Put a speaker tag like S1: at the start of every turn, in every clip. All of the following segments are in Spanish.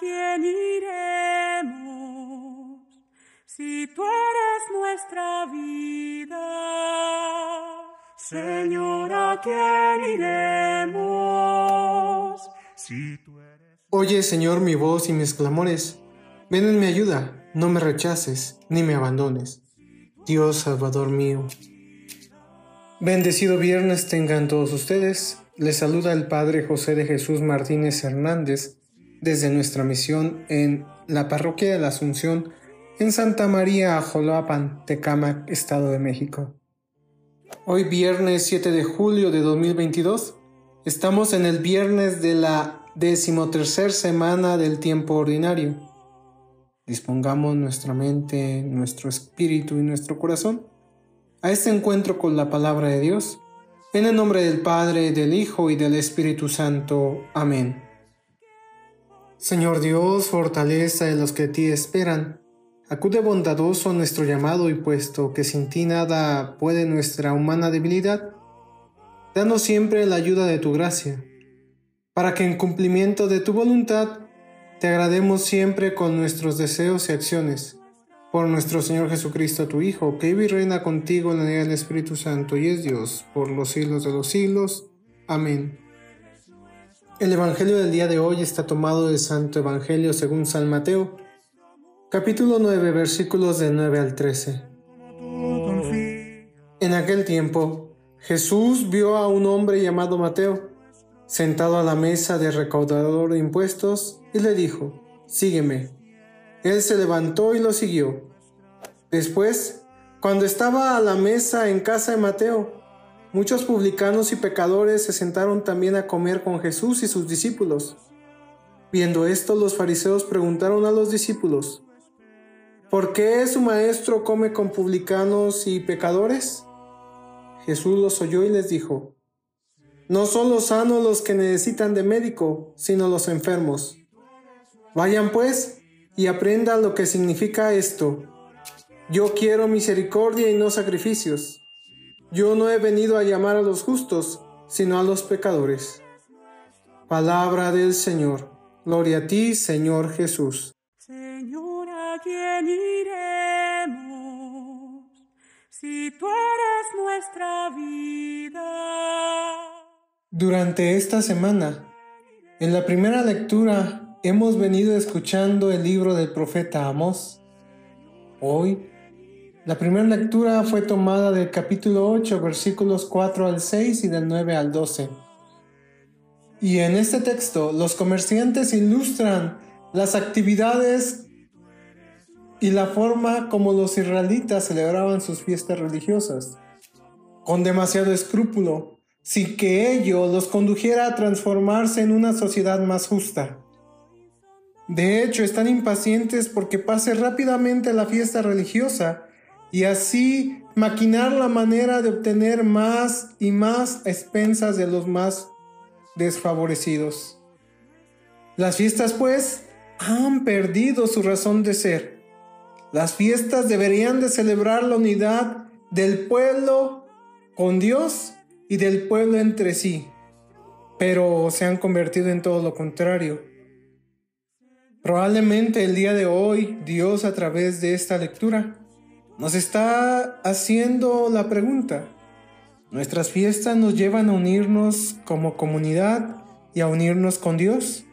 S1: quién iremos si tú eres nuestra vida? Señor, ¿a quién iremos si tú eres...
S2: Oye, Señor, mi voz y mis clamores. Ven en mi ayuda, no me rechaces ni me abandones. Dios Salvador mío. Bendecido viernes tengan todos ustedes. Les saluda el Padre José de Jesús Martínez Hernández desde nuestra misión en la Parroquia de la Asunción en Santa María Ajoloapan, Tecámac, Estado de México. Hoy viernes 7 de julio de 2022 estamos en el viernes de la decimotercer semana del tiempo ordinario. Dispongamos nuestra mente, nuestro espíritu y nuestro corazón a este encuentro con la palabra de Dios en el nombre del Padre, del Hijo y del Espíritu Santo. Amén. Señor Dios, fortaleza de los que a ti esperan, acude bondadoso a nuestro llamado y puesto que sin ti nada puede nuestra humana debilidad, danos siempre la ayuda de tu gracia, para que en cumplimiento de tu voluntad te agrademos siempre con nuestros deseos y acciones por nuestro Señor Jesucristo, tu Hijo, que vive y reina contigo en la unidad del Espíritu Santo y es Dios por los siglos de los siglos. Amén. El Evangelio del día de hoy está tomado del Santo Evangelio según San Mateo, capítulo 9, versículos de 9 al 13. En aquel tiempo, Jesús vio a un hombre llamado Mateo, sentado a la mesa de recaudador de impuestos, y le dijo, Sígueme. Él se levantó y lo siguió. Después, cuando estaba a la mesa en casa de Mateo, muchos publicanos y pecadores se sentaron también a comer con Jesús y sus discípulos. Viendo esto, los fariseos preguntaron a los discípulos, ¿por qué su maestro come con publicanos y pecadores? Jesús los oyó y les dijo, No son los sanos los que necesitan de médico, sino los enfermos. Vayan pues y aprenda lo que significa esto. Yo quiero misericordia y no sacrificios. Yo no he venido a llamar a los justos, sino a los pecadores. Palabra del Señor. Gloria a ti, Señor Jesús.
S1: Señor, ¿a quién iremos si tú eres nuestra vida?
S2: Durante esta semana, en la primera lectura Hemos venido escuchando el libro del profeta Amós. Hoy, la primera lectura fue tomada del capítulo 8, versículos 4 al 6 y del 9 al 12. Y en este texto, los comerciantes ilustran las actividades y la forma como los israelitas celebraban sus fiestas religiosas, con demasiado escrúpulo, sin que ello los condujera a transformarse en una sociedad más justa. De hecho, están impacientes porque pase rápidamente la fiesta religiosa y así maquinar la manera de obtener más y más expensas de los más desfavorecidos. Las fiestas, pues, han perdido su razón de ser. Las fiestas deberían de celebrar la unidad del pueblo con Dios y del pueblo entre sí, pero se han convertido en todo lo contrario Probablemente el día de hoy Dios a través de esta lectura nos está haciendo la pregunta. ¿Nuestras fiestas nos llevan a unirnos como comunidad y a unirnos con Dios?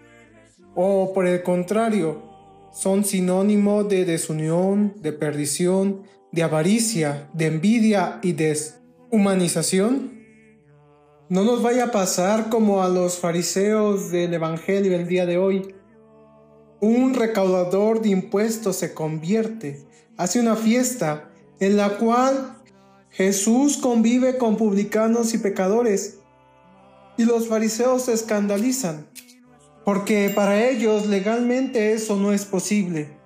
S2: ¿O por el contrario, son sinónimo de desunión, de perdición, de avaricia, de envidia y deshumanización? No nos vaya a pasar como a los fariseos del Evangelio el día de hoy, un recaudador de impuestos se convierte, hace una fiesta en la cual Jesús convive con publicanos y pecadores. Y los fariseos se escandalizan, porque para ellos legalmente eso no es posible.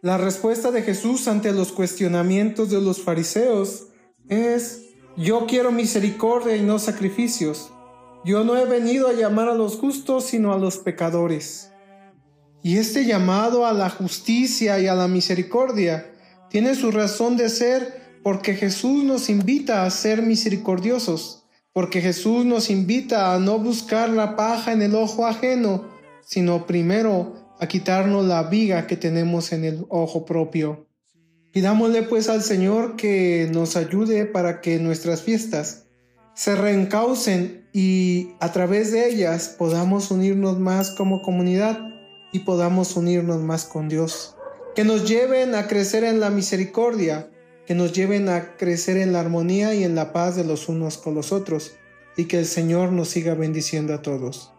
S2: La respuesta de Jesús ante los cuestionamientos de los fariseos es, yo quiero misericordia y no sacrificios. Yo no he venido a llamar a los justos, sino a los pecadores. Y este llamado a la justicia y a la misericordia tiene su razón de ser porque Jesús nos invita a ser misericordiosos, porque Jesús nos invita a no buscar la paja en el ojo ajeno, sino primero a quitarnos la viga que tenemos en el ojo propio. Pidámosle pues al Señor que nos ayude para que nuestras fiestas se reencaucen y a través de ellas podamos unirnos más como comunidad y podamos unirnos más con Dios. Que nos lleven a crecer en la misericordia, que nos lleven a crecer en la armonía y en la paz de los unos con los otros, y que el Señor nos siga bendiciendo a todos.